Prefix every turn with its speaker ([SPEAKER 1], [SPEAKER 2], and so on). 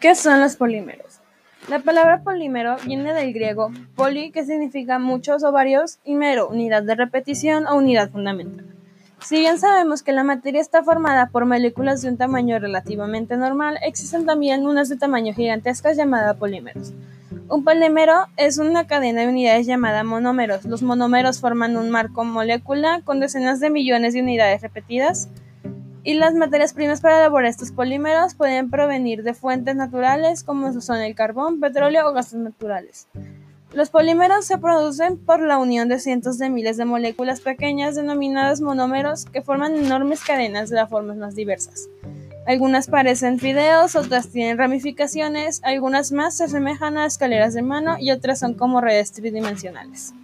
[SPEAKER 1] ¿Qué son los polímeros? La palabra polímero viene del griego poli, que significa muchos o varios, y mero, unidad de repetición o unidad fundamental. Si bien sabemos que la materia está formada por moléculas de un tamaño relativamente normal, existen también unas de tamaño gigantescas llamadas polímeros. Un polímero es una cadena de unidades llamada monómeros. Los monómeros forman un marco molecular con decenas de millones de unidades repetidas y las materias primas para elaborar estos polímeros pueden provenir de fuentes naturales como son el carbón, petróleo o gases naturales. Los polímeros se producen por la unión de cientos de miles de moléculas pequeñas denominadas monómeros que forman enormes cadenas de las formas más diversas. Algunas parecen fideos, otras tienen ramificaciones, algunas más se asemejan a escaleras de mano y otras son como redes tridimensionales.